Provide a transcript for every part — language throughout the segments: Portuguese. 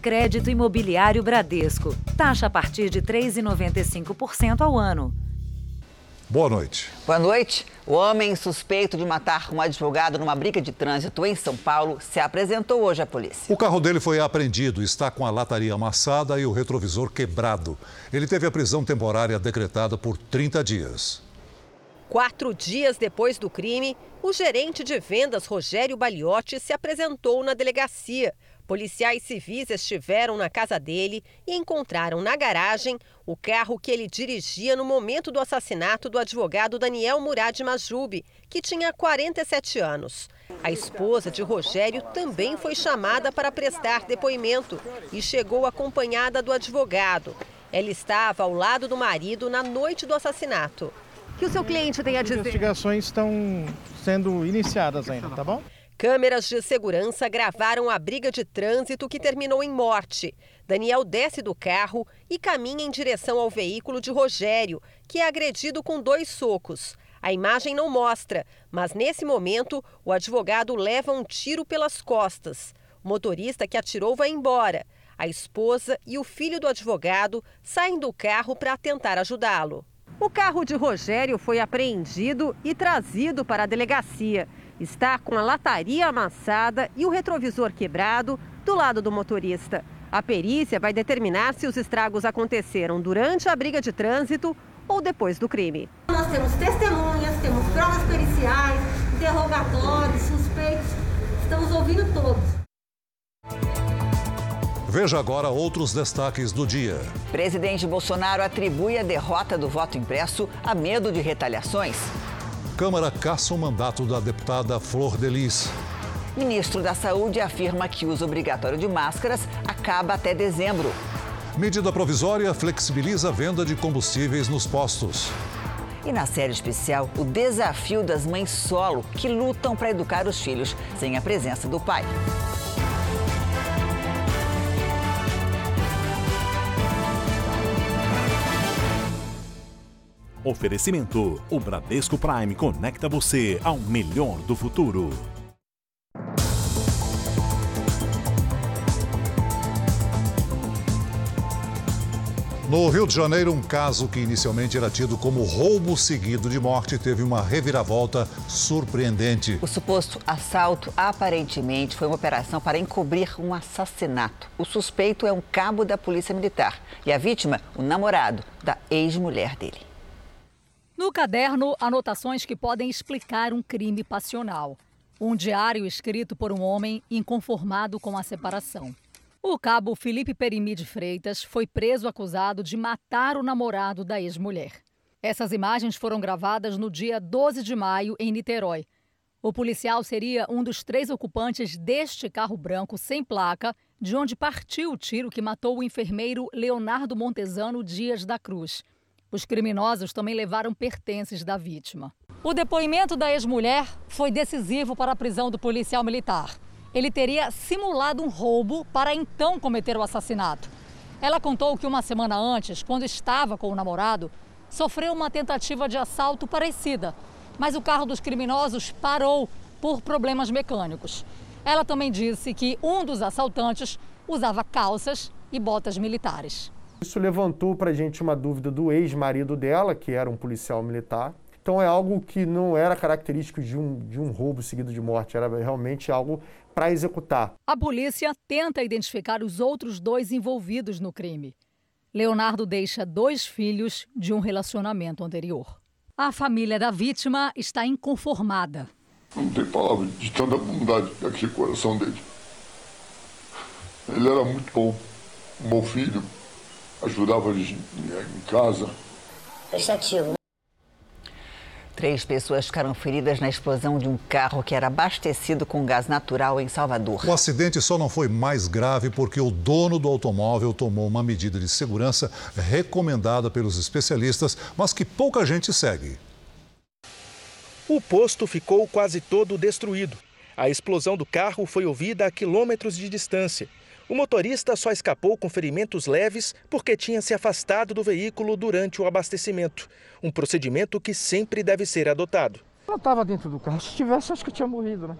Crédito Imobiliário Bradesco. Taxa a partir de 3,95% ao ano. Boa noite. Boa noite. O homem suspeito de matar um advogado numa briga de trânsito em São Paulo se apresentou hoje à polícia. O carro dele foi apreendido, está com a lataria amassada e o retrovisor quebrado. Ele teve a prisão temporária decretada por 30 dias. Quatro dias depois do crime, o gerente de vendas Rogério Baliotti se apresentou na delegacia. Policiais civis estiveram na casa dele e encontraram na garagem o carro que ele dirigia no momento do assassinato do advogado Daniel Murad Majube, que tinha 47 anos. A esposa de Rogério também foi chamada para prestar depoimento e chegou acompanhada do advogado. Ela estava ao lado do marido na noite do assassinato. O que o seu cliente tem a dizer? As investigações estão sendo iniciadas ainda, tá bom? Câmeras de segurança gravaram a briga de trânsito que terminou em morte. Daniel desce do carro e caminha em direção ao veículo de Rogério, que é agredido com dois socos. A imagem não mostra, mas nesse momento o advogado leva um tiro pelas costas. O motorista que atirou vai embora. A esposa e o filho do advogado saem do carro para tentar ajudá-lo. O carro de Rogério foi apreendido e trazido para a delegacia está com a lataria amassada e o retrovisor quebrado do lado do motorista. A perícia vai determinar se os estragos aconteceram durante a briga de trânsito ou depois do crime. Nós temos testemunhas, temos provas periciais, interrogatórios, suspeitos, estamos ouvindo todos. Veja agora outros destaques do dia. Presidente Bolsonaro atribui a derrota do voto impresso a medo de retaliações. Câmara caça o mandato da deputada Flor Delis. Ministro da Saúde afirma que o uso obrigatório de máscaras acaba até dezembro. Medida provisória flexibiliza a venda de combustíveis nos postos. E na série especial, o desafio das mães solo que lutam para educar os filhos sem a presença do pai. Oferecimento: o Bradesco Prime conecta você ao melhor do futuro. No Rio de Janeiro, um caso que inicialmente era tido como roubo seguido de morte teve uma reviravolta surpreendente. O suposto assalto aparentemente foi uma operação para encobrir um assassinato. O suspeito é um cabo da Polícia Militar e a vítima, o namorado da ex-mulher dele. No caderno, anotações que podem explicar um crime passional. Um diário escrito por um homem inconformado com a separação. O cabo Felipe Perimi de Freitas foi preso acusado de matar o namorado da ex-mulher. Essas imagens foram gravadas no dia 12 de maio, em Niterói. O policial seria um dos três ocupantes deste carro branco sem placa, de onde partiu o tiro que matou o enfermeiro Leonardo Montesano Dias da Cruz. Os criminosos também levaram pertences da vítima. O depoimento da ex-mulher foi decisivo para a prisão do policial militar. Ele teria simulado um roubo para então cometer o assassinato. Ela contou que uma semana antes, quando estava com o namorado, sofreu uma tentativa de assalto parecida, mas o carro dos criminosos parou por problemas mecânicos. Ela também disse que um dos assaltantes usava calças e botas militares. Isso levantou para a gente uma dúvida do ex-marido dela, que era um policial militar. Então é algo que não era característico de um, de um roubo seguido de morte, era realmente algo para executar. A polícia tenta identificar os outros dois envolvidos no crime. Leonardo deixa dois filhos de um relacionamento anterior. A família da vítima está inconformada. Não tem palavra de tanta bondade daquele coração dele. Ele era muito bom, um bom filho, ajudava em casa. Prestativo. Três pessoas ficaram feridas na explosão de um carro que era abastecido com gás natural em Salvador. O acidente só não foi mais grave porque o dono do automóvel tomou uma medida de segurança recomendada pelos especialistas, mas que pouca gente segue. O posto ficou quase todo destruído. A explosão do carro foi ouvida a quilômetros de distância. O motorista só escapou com ferimentos leves porque tinha se afastado do veículo durante o abastecimento. Um procedimento que sempre deve ser adotado. Eu estava dentro do carro. Se tivesse, acho que tinha morrido, né?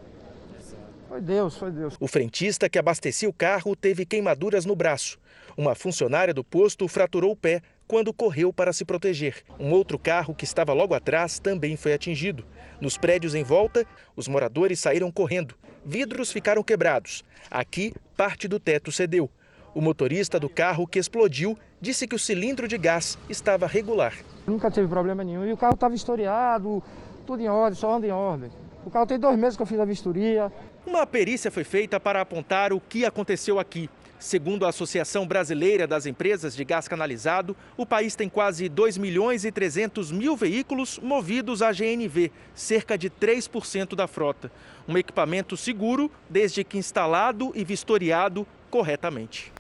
Foi Deus, foi Deus. O frentista que abastecia o carro teve queimaduras no braço. Uma funcionária do posto fraturou o pé quando correu para se proteger. Um outro carro que estava logo atrás também foi atingido. Nos prédios em volta, os moradores saíram correndo. Vidros ficaram quebrados. Aqui, parte do teto cedeu. O motorista do carro que explodiu disse que o cilindro de gás estava regular. Nunca teve problema nenhum. E o carro estava historiado, tudo em ordem, só anda em ordem. O carro tem dois meses que eu fiz a vistoria. Uma perícia foi feita para apontar o que aconteceu aqui. Segundo a Associação Brasileira das Empresas de Gás Canalizado, o país tem quase 2 milhões e 300 mil veículos movidos a GNV, cerca de 3% da frota. Um equipamento seguro desde que instalado e vistoriado corretamente.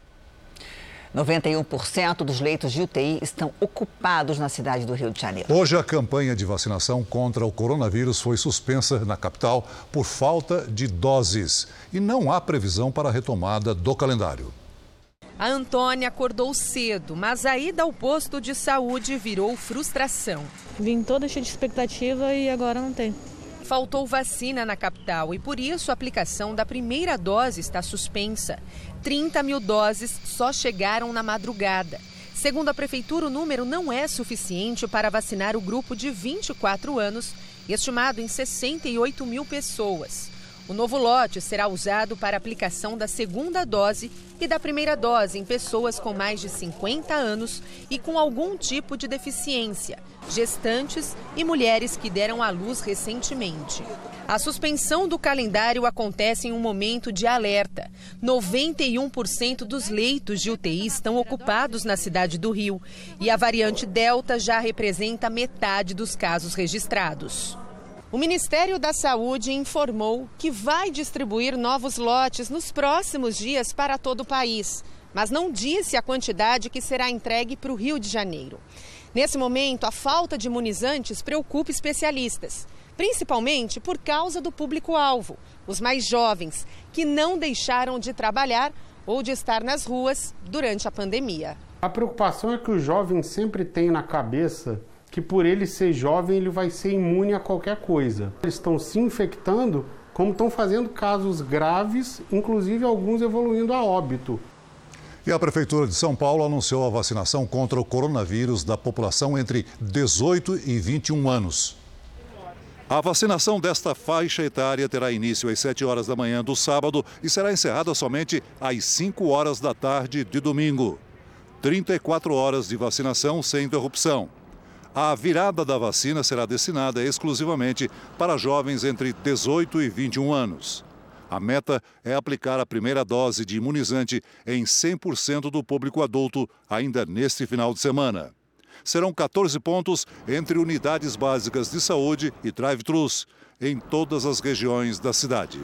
91% dos leitos de UTI estão ocupados na cidade do Rio de Janeiro. Hoje, a campanha de vacinação contra o coronavírus foi suspensa na capital por falta de doses e não há previsão para a retomada do calendário. A Antônia acordou cedo, mas a ida ao posto de saúde virou frustração. Vim toda cheia de expectativa e agora não tem. Faltou vacina na capital e por isso a aplicação da primeira dose está suspensa. 30 mil doses só chegaram na madrugada. Segundo a prefeitura, o número não é suficiente para vacinar o grupo de 24 anos, estimado em 68 mil pessoas. O novo lote será usado para aplicação da segunda dose e da primeira dose em pessoas com mais de 50 anos e com algum tipo de deficiência, gestantes e mulheres que deram à luz recentemente. A suspensão do calendário acontece em um momento de alerta. 91% dos leitos de UTI estão ocupados na cidade do Rio e a variante Delta já representa metade dos casos registrados. O Ministério da Saúde informou que vai distribuir novos lotes nos próximos dias para todo o país, mas não disse a quantidade que será entregue para o Rio de Janeiro. Nesse momento, a falta de imunizantes preocupa especialistas, principalmente por causa do público-alvo, os mais jovens, que não deixaram de trabalhar ou de estar nas ruas durante a pandemia. A preocupação é que o jovem sempre tem na cabeça que por ele ser jovem ele vai ser imune a qualquer coisa. Eles estão se infectando, como estão fazendo casos graves, inclusive alguns evoluindo a óbito. E a Prefeitura de São Paulo anunciou a vacinação contra o coronavírus da população entre 18 e 21 anos. A vacinação desta faixa etária terá início às 7 horas da manhã do sábado e será encerrada somente às 5 horas da tarde de domingo. 34 horas de vacinação sem interrupção. A virada da vacina será destinada exclusivamente para jovens entre 18 e 21 anos. A meta é aplicar a primeira dose de imunizante em 100% do público adulto ainda neste final de semana. Serão 14 pontos entre unidades básicas de saúde e drive-thrus em todas as regiões da cidade.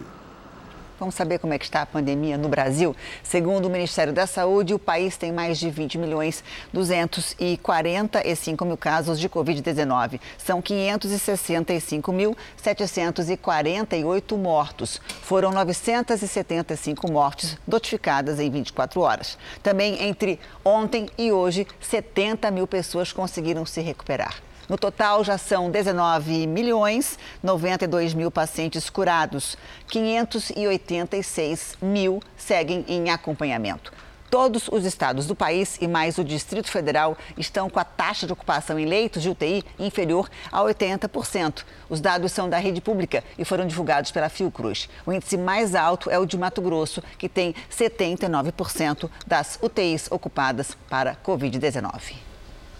Vamos saber como é que está a pandemia no Brasil? Segundo o Ministério da Saúde, o país tem mais de 20 milhões 245 mil casos de Covid-19. São 565.748 mortos. Foram 975 mortes notificadas em 24 horas. Também entre ontem e hoje, 70 mil pessoas conseguiram se recuperar. No total, já são 19 milhões 92 mil pacientes curados. 586 mil seguem em acompanhamento. Todos os estados do país e mais o Distrito Federal estão com a taxa de ocupação em leitos de UTI inferior a 80%. Os dados são da rede pública e foram divulgados pela Fiocruz. O índice mais alto é o de Mato Grosso, que tem 79% das UTIs ocupadas para Covid-19.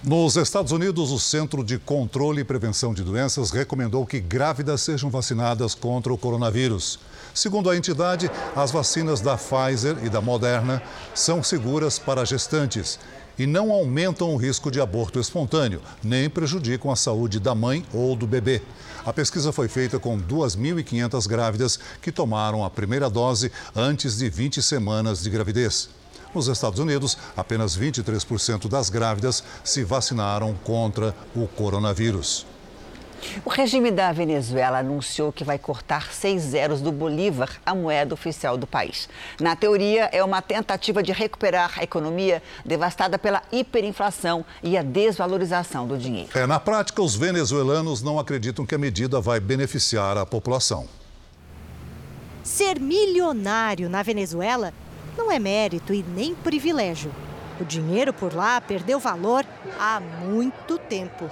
Nos Estados Unidos, o Centro de Controle e Prevenção de Doenças recomendou que grávidas sejam vacinadas contra o coronavírus. Segundo a entidade, as vacinas da Pfizer e da Moderna são seguras para gestantes e não aumentam o risco de aborto espontâneo, nem prejudicam a saúde da mãe ou do bebê. A pesquisa foi feita com 2.500 grávidas que tomaram a primeira dose antes de 20 semanas de gravidez. Nos Estados Unidos, apenas 23% das grávidas se vacinaram contra o coronavírus. O regime da Venezuela anunciou que vai cortar seis zeros do Bolívar, a moeda oficial do país. Na teoria, é uma tentativa de recuperar a economia devastada pela hiperinflação e a desvalorização do dinheiro. É, na prática, os venezuelanos não acreditam que a medida vai beneficiar a população. Ser milionário na Venezuela não é mérito e nem privilégio. O dinheiro por lá perdeu valor há muito tempo.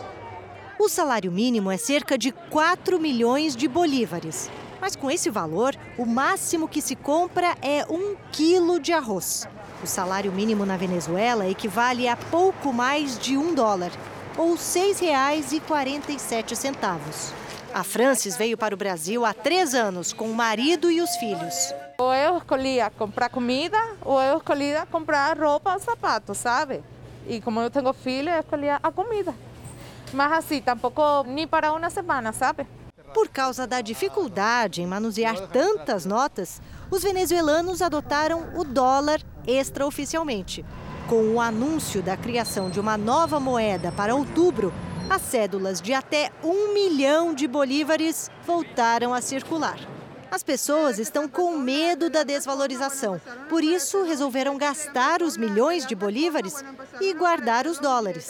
O salário mínimo é cerca de 4 milhões de bolívares. Mas com esse valor, o máximo que se compra é um quilo de arroz. O salário mínimo na Venezuela equivale a pouco mais de um dólar, ou R$ 6,47. A Francis veio para o Brasil há três anos com o marido e os filhos. Ou eu escolhia comprar comida, ou eu escolhia comprar roupa ou sapatos, sabe? E como eu tenho filho, eu escolhia a comida. Mas assim, tampouco nem para uma semana, sabe? Por causa da dificuldade em manusear tantas notas, os venezuelanos adotaram o dólar extraoficialmente. Com o anúncio da criação de uma nova moeda para outubro, as cédulas de até um milhão de bolívares voltaram a circular. As pessoas estão com medo da desvalorização, por isso resolveram gastar os milhões de bolívares e guardar os dólares.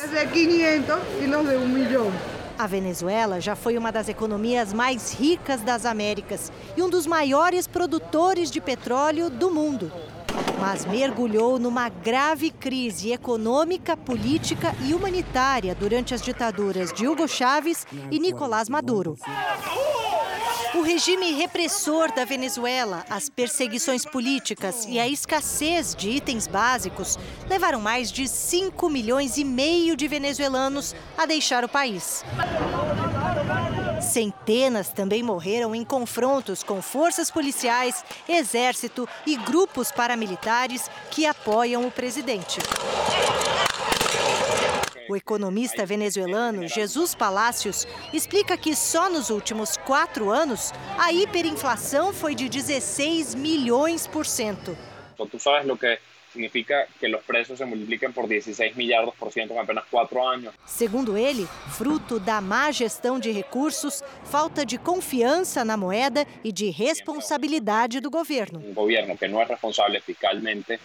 A Venezuela já foi uma das economias mais ricas das Américas e um dos maiores produtores de petróleo do mundo. Mas mergulhou numa grave crise econômica, política e humanitária durante as ditaduras de Hugo Chávez e Nicolás Maduro. O regime repressor da Venezuela, as perseguições políticas e a escassez de itens básicos levaram mais de 5 milhões e meio de venezuelanos a deixar o país. Centenas também morreram em confrontos com forças policiais, exército e grupos paramilitares que apoiam o presidente. O economista venezuelano Jesus Palacios explica que só nos últimos quatro anos a hiperinflação foi de 16 milhões por cento. Tu sabes lo que significa que os preços se multipliquem por 16 milhardos por cento em apenas quatro anos. Segundo ele, fruto da má gestão de recursos, falta de confiança na moeda e de responsabilidade do governo. Um governo que não é responsável fiscalmente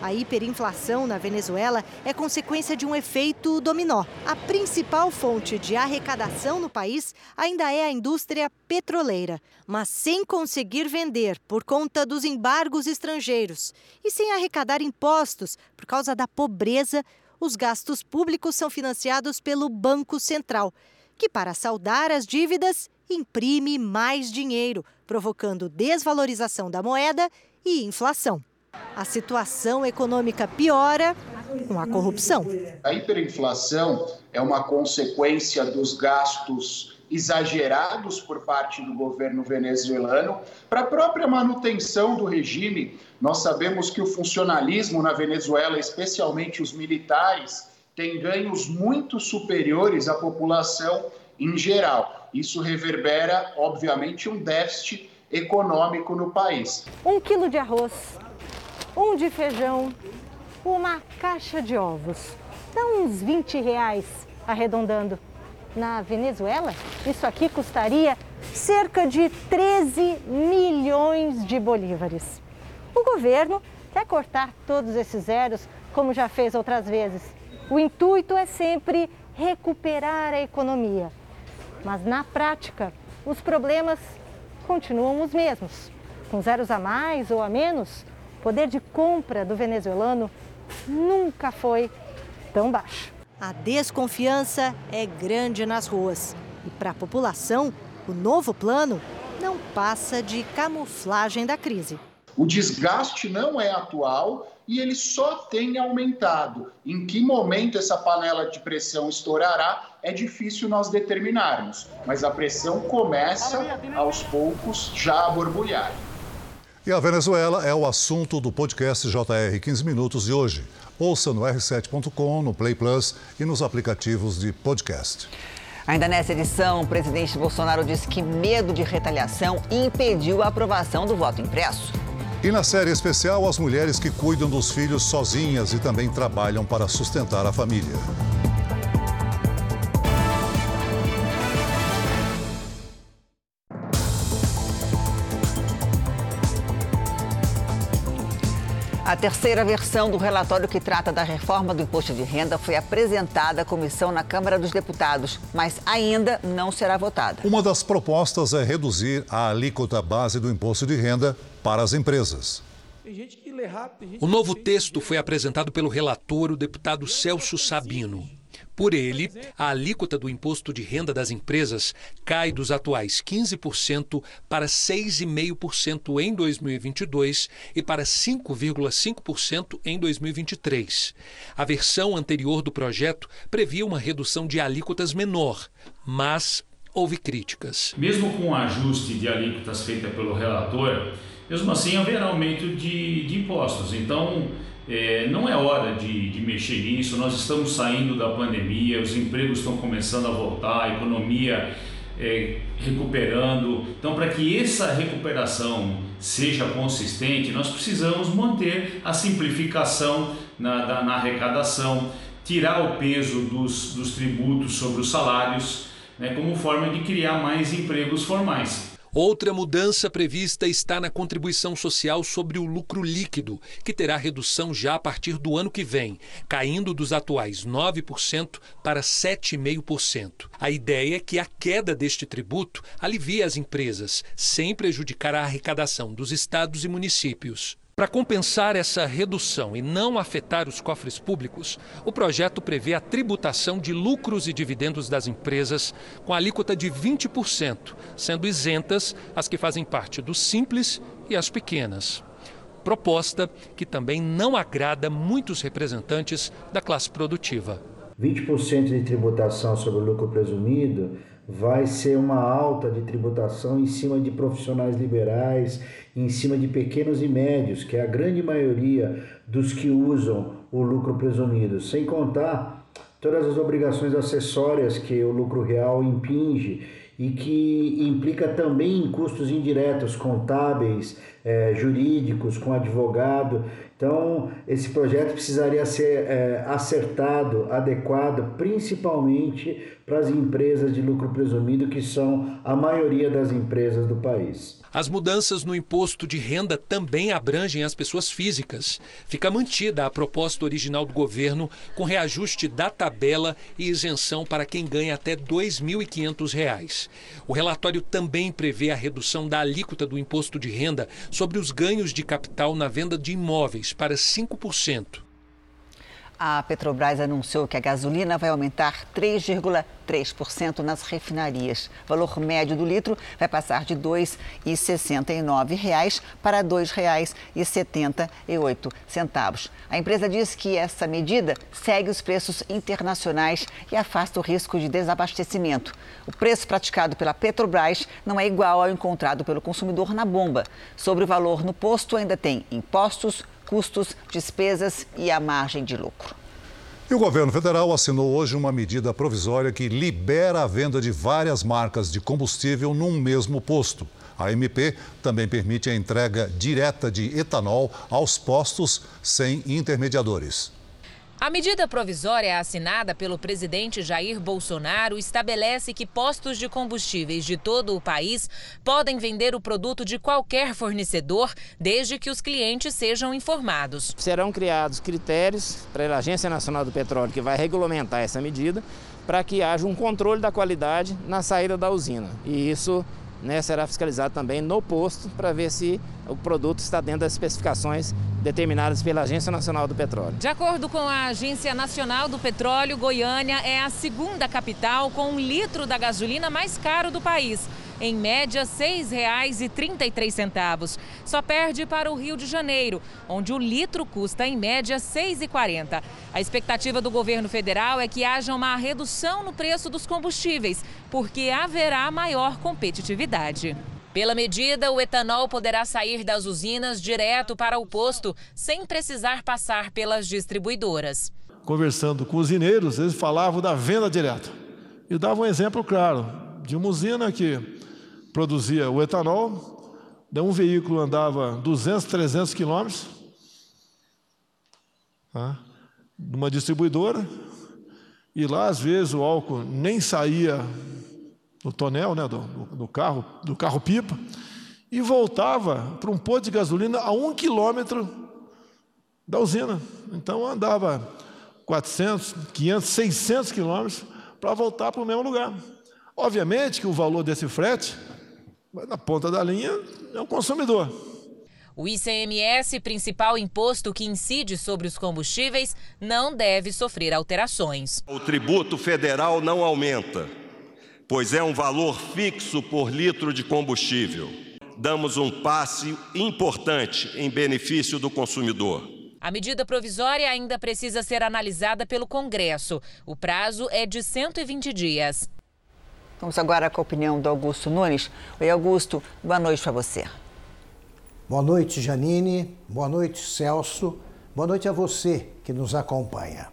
a hiperinflação na Venezuela é consequência de um efeito dominó. A principal fonte de arrecadação no país ainda é a indústria petroleira, mas sem conseguir vender por conta dos embargos estrangeiros e sem arrecadar impostos por causa da pobreza, os gastos públicos são financiados pelo Banco Central, que, para saldar as dívidas, imprime mais dinheiro, provocando desvalorização da moeda e inflação. A situação econômica piora com a corrupção. A hiperinflação é uma consequência dos gastos exagerados por parte do governo venezuelano para a própria manutenção do regime. Nós sabemos que o funcionalismo na Venezuela, especialmente os militares, tem ganhos muito superiores à população em geral. Isso reverbera, obviamente, um déficit econômico no país. Um quilo de arroz um de feijão, uma caixa de ovos. Dá uns 20 reais, arredondando. Na Venezuela, isso aqui custaria cerca de 13 milhões de bolívares. O governo quer cortar todos esses zeros, como já fez outras vezes. O intuito é sempre recuperar a economia. Mas na prática, os problemas continuam os mesmos. Com zeros a mais ou a menos, o poder de compra do venezuelano nunca foi tão baixo. A desconfiança é grande nas ruas. E para a população, o novo plano não passa de camuflagem da crise. O desgaste não é atual e ele só tem aumentado. Em que momento essa panela de pressão estourará é difícil nós determinarmos, mas a pressão começa aos poucos já a borbulhar. E a Venezuela é o assunto do podcast JR 15 Minutos de hoje. Ouça no r7.com, no Play Plus e nos aplicativos de podcast. Ainda nessa edição, o presidente Bolsonaro disse que medo de retaliação impediu a aprovação do voto impresso. E na série especial, as mulheres que cuidam dos filhos sozinhas e também trabalham para sustentar a família. A terceira versão do relatório que trata da reforma do imposto de renda foi apresentada à comissão na Câmara dos Deputados, mas ainda não será votada. Uma das propostas é reduzir a alíquota base do imposto de renda para as empresas. O novo texto foi apresentado pelo relator, o deputado Celso Sabino. Por ele, a alíquota do imposto de renda das empresas cai dos atuais 15% para 6,5% em 2022 e para 5,5% em 2023. A versão anterior do projeto previa uma redução de alíquotas menor, mas houve críticas. Mesmo com o ajuste de alíquotas feita pelo relator, mesmo assim haverá aumento de, de impostos. Então, é, não é hora de, de, mexer nisso, nós estamos saindo da pandemia, os empregos estão começando a voltar, a economia é, recuperando. Então, para que essa recuperação seja consistente, nós precisamos manter a simplificação na, da, na arrecadação, tirar o peso dos, dos tributos sobre os salários, né, como forma de criar mais empregos formais. Outra mudança prevista está na contribuição social sobre o lucro líquido, que terá redução já a partir do ano que vem, caindo dos atuais 9% para 7,5%. A ideia é que a queda deste tributo alivie as empresas, sem prejudicar a arrecadação dos estados e municípios. Para compensar essa redução e não afetar os cofres públicos, o projeto prevê a tributação de lucros e dividendos das empresas com alíquota de 20%, sendo isentas as que fazem parte do Simples e as pequenas. Proposta que também não agrada muitos representantes da classe produtiva. 20% de tributação sobre o lucro presumido vai ser uma alta de tributação em cima de profissionais liberais, em cima de pequenos e médios, que é a grande maioria dos que usam o lucro presumido, sem contar todas as obrigações acessórias que o lucro real impinge e que implica também em custos indiretos contábeis, é, jurídicos, com advogado. Então, esse projeto precisaria ser é, acertado, adequado, principalmente para as empresas de lucro presumido, que são a maioria das empresas do país. As mudanças no imposto de renda também abrangem as pessoas físicas. Fica mantida a proposta original do governo, com reajuste da tabela e isenção para quem ganha até R$ 2.500. O relatório também prevê a redução da alíquota do imposto de renda sobre os ganhos de capital na venda de imóveis para 5%. A Petrobras anunciou que a gasolina vai aumentar 3,3% nas refinarias. O valor médio do litro vai passar de R$ 2,69 para R$ 2,78. A empresa diz que essa medida segue os preços internacionais e afasta o risco de desabastecimento. O preço praticado pela Petrobras não é igual ao encontrado pelo consumidor na bomba. Sobre o valor no posto ainda tem impostos, custos, despesas e a margem de lucro. E o governo federal assinou hoje uma medida provisória que libera a venda de várias marcas de combustível num mesmo posto. A MP também permite a entrega direta de etanol aos postos sem intermediadores. A medida provisória assinada pelo presidente Jair Bolsonaro estabelece que postos de combustíveis de todo o país podem vender o produto de qualquer fornecedor, desde que os clientes sejam informados. Serão criados critérios para a Agência Nacional do Petróleo, que vai regulamentar essa medida, para que haja um controle da qualidade na saída da usina. E isso né, será fiscalizado também no posto para ver se o produto está dentro das especificações determinadas pela Agência Nacional do Petróleo. De acordo com a Agência Nacional do Petróleo, Goiânia é a segunda capital com um litro da gasolina mais caro do país em média R$ 6,33. Só perde para o Rio de Janeiro, onde o litro custa em média R$ 6,40. A expectativa do governo federal é que haja uma redução no preço dos combustíveis, porque haverá maior competitividade. Pela medida, o etanol poderá sair das usinas direto para o posto, sem precisar passar pelas distribuidoras. Conversando com os usineiros, eles falavam da venda direta. E dava um exemplo claro de uma usina que produzia o etanol, daí um veículo andava 200, 300 quilômetros, tá? de uma distribuidora, e lá às vezes o álcool nem saía do tonel, né, do, do carro, do carro pipa, e voltava para um posto de gasolina a um quilômetro da usina. Então andava 400, 500, 600 quilômetros para voltar para o mesmo lugar. Obviamente que o valor desse frete, na ponta da linha, é o consumidor. O ICMS, principal imposto que incide sobre os combustíveis, não deve sofrer alterações. O tributo federal não aumenta, pois é um valor fixo por litro de combustível. Damos um passe importante em benefício do consumidor. A medida provisória ainda precisa ser analisada pelo Congresso. O prazo é de 120 dias. Vamos agora com a opinião do Augusto Nunes. Oi, Augusto, boa noite para você. Boa noite, Janine. Boa noite, Celso. Boa noite a você que nos acompanha.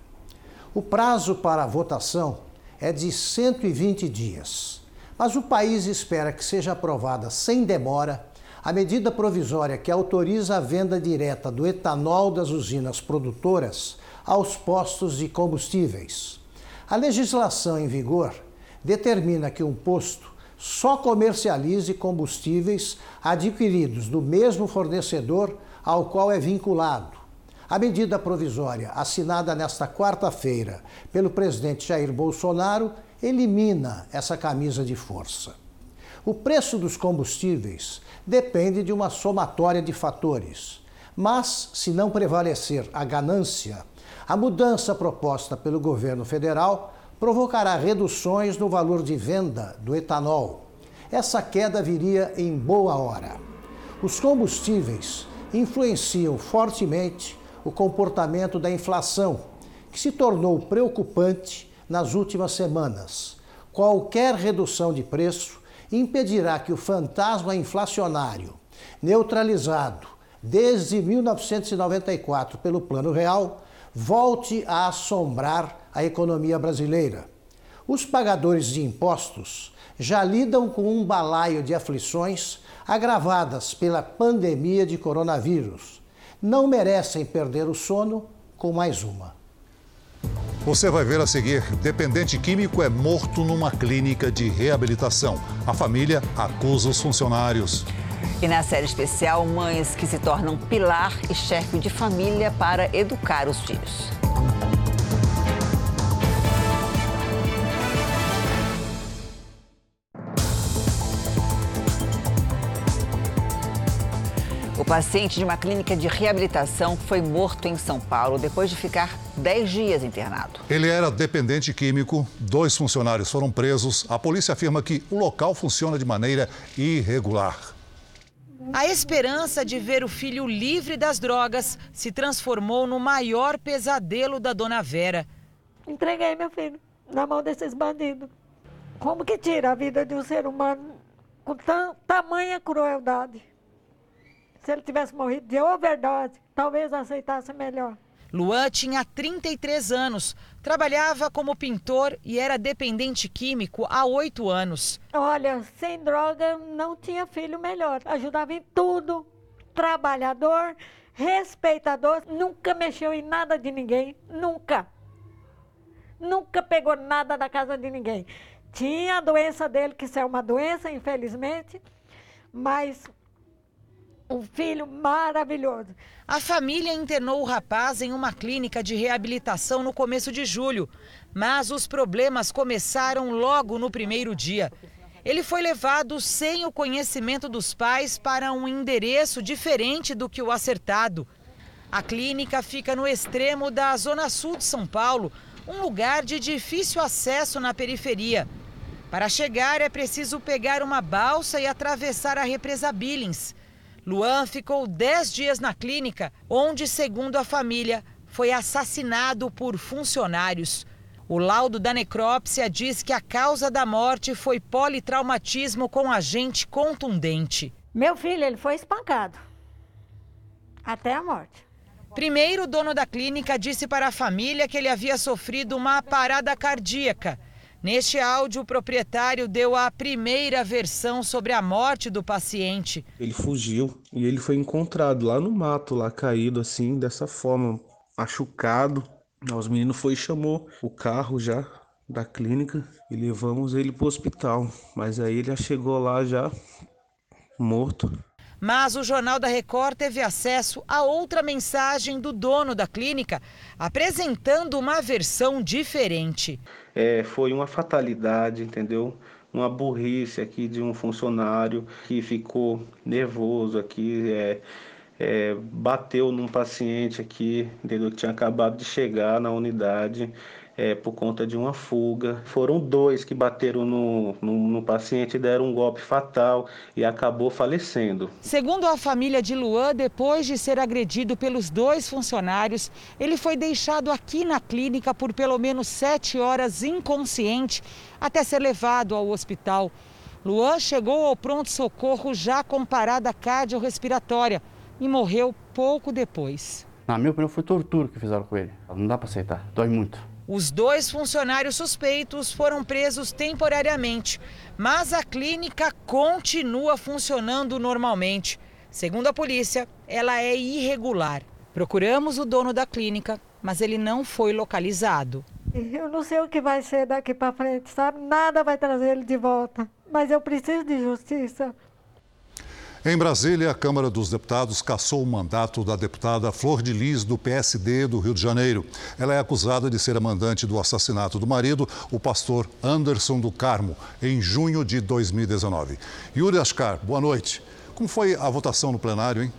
O prazo para a votação é de 120 dias, mas o país espera que seja aprovada sem demora a medida provisória que autoriza a venda direta do etanol das usinas produtoras aos postos de combustíveis. A legislação em vigor determina que um posto só comercialize combustíveis adquiridos do mesmo fornecedor ao qual é vinculado. A medida provisória, assinada nesta quarta-feira pelo presidente Jair Bolsonaro, elimina essa camisa de força. O preço dos combustíveis depende de uma somatória de fatores, mas, se não prevalecer a ganância, a mudança proposta pelo governo federal provocará reduções no valor de venda do etanol. Essa queda viria em boa hora. Os combustíveis influenciam fortemente o comportamento da inflação, que se tornou preocupante nas últimas semanas. Qualquer redução de preço impedirá que o fantasma inflacionário, neutralizado desde 1994 pelo Plano Real, volte a assombrar a economia brasileira. Os pagadores de impostos já lidam com um balaio de aflições agravadas pela pandemia de coronavírus. Não merecem perder o sono com mais uma. Você vai ver a seguir: dependente químico é morto numa clínica de reabilitação. A família acusa os funcionários. E na série especial, mães que se tornam pilar e chefe de família para educar os filhos. O paciente de uma clínica de reabilitação foi morto em São Paulo depois de ficar 10 dias internado. Ele era dependente químico, dois funcionários foram presos. A polícia afirma que o local funciona de maneira irregular. A esperança de ver o filho livre das drogas se transformou no maior pesadelo da dona Vera. Entreguei meu filho na mão desses bandidos. Como que tira a vida de um ser humano com tamanha crueldade? Se ele tivesse morrido de overdose, talvez aceitasse melhor. Luan tinha 33 anos, trabalhava como pintor e era dependente químico há oito anos. Olha, sem droga não tinha filho melhor. Ajudava em tudo. Trabalhador, respeitador, nunca mexeu em nada de ninguém, nunca. Nunca pegou nada da casa de ninguém. Tinha a doença dele, que isso é uma doença, infelizmente, mas um filho maravilhoso. A família internou o rapaz em uma clínica de reabilitação no começo de julho, mas os problemas começaram logo no primeiro dia. Ele foi levado sem o conhecimento dos pais para um endereço diferente do que o acertado. A clínica fica no extremo da zona sul de São Paulo, um lugar de difícil acesso na periferia. Para chegar é preciso pegar uma balsa e atravessar a represa Billings. Luan ficou 10 dias na clínica, onde, segundo a família, foi assassinado por funcionários. O laudo da necrópsia diz que a causa da morte foi politraumatismo com agente contundente. Meu filho, ele foi espancado até a morte. Primeiro, o dono da clínica disse para a família que ele havia sofrido uma parada cardíaca. Neste áudio, o proprietário deu a primeira versão sobre a morte do paciente. Ele fugiu e ele foi encontrado lá no mato, lá caído assim, dessa forma, machucado. Os meninos foi e chamou o carro já da clínica e levamos ele para o hospital. Mas aí ele já chegou lá já morto. Mas o Jornal da Record teve acesso a outra mensagem do dono da clínica, apresentando uma versão diferente. É, foi uma fatalidade, entendeu? Uma burrice aqui de um funcionário que ficou nervoso aqui, é, é, bateu num paciente aqui, entendeu? Que tinha acabado de chegar na unidade é, por conta de uma fuga. Foram dois que bateram no, no, no, paciente e deram um golpe fatal e acabou falecendo. Segundo a família de Luan, depois de ser agredido pelos dois funcionários, ele foi deixado aqui na clínica por pelo menos sete horas inconsciente até ser levado ao hospital. Luan chegou ao pronto-socorro já com parada cardiorrespiratória e morreu pouco depois. Na minha opinião, foi tortura que fizeram com ele. Não dá para aceitar, dói muito. Os dois funcionários suspeitos foram presos temporariamente, mas a clínica continua funcionando normalmente. Segundo a polícia, ela é irregular. Procuramos o dono da clínica, mas ele não foi localizado. Eu não sei o que vai ser daqui para frente, sabe? Nada vai trazer ele de volta. Mas eu preciso de justiça. Em Brasília, a Câmara dos Deputados cassou o mandato da deputada Flor de Lis, do PSD do Rio de Janeiro. Ela é acusada de ser a mandante do assassinato do marido, o pastor Anderson do Carmo, em junho de 2019. Yuri Ascar, boa noite. Como foi a votação no plenário, hein?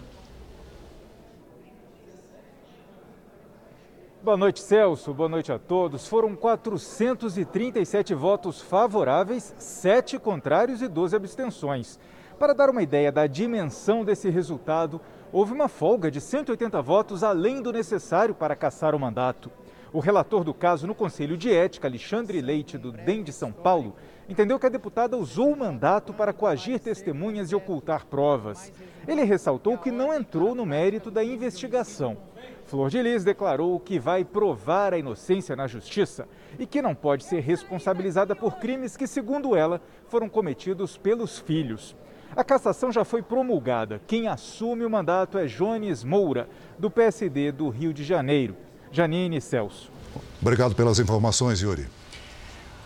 Boa noite, Celso. Boa noite a todos. Foram 437 votos favoráveis, 7 contrários e 12 abstenções. Para dar uma ideia da dimensão desse resultado, houve uma folga de 180 votos além do necessário para caçar o mandato. O relator do caso no Conselho de Ética, Alexandre Leite, do DEM de São Paulo, entendeu que a deputada usou o mandato para coagir testemunhas e ocultar provas. Ele ressaltou que não entrou no mérito da investigação. Flor de Lis declarou que vai provar a inocência na justiça e que não pode ser responsabilizada por crimes que, segundo ela, foram cometidos pelos filhos. A cassação já foi promulgada. Quem assume o mandato é Jones Moura, do PSD do Rio de Janeiro. Janine Celso. Obrigado pelas informações, Yuri.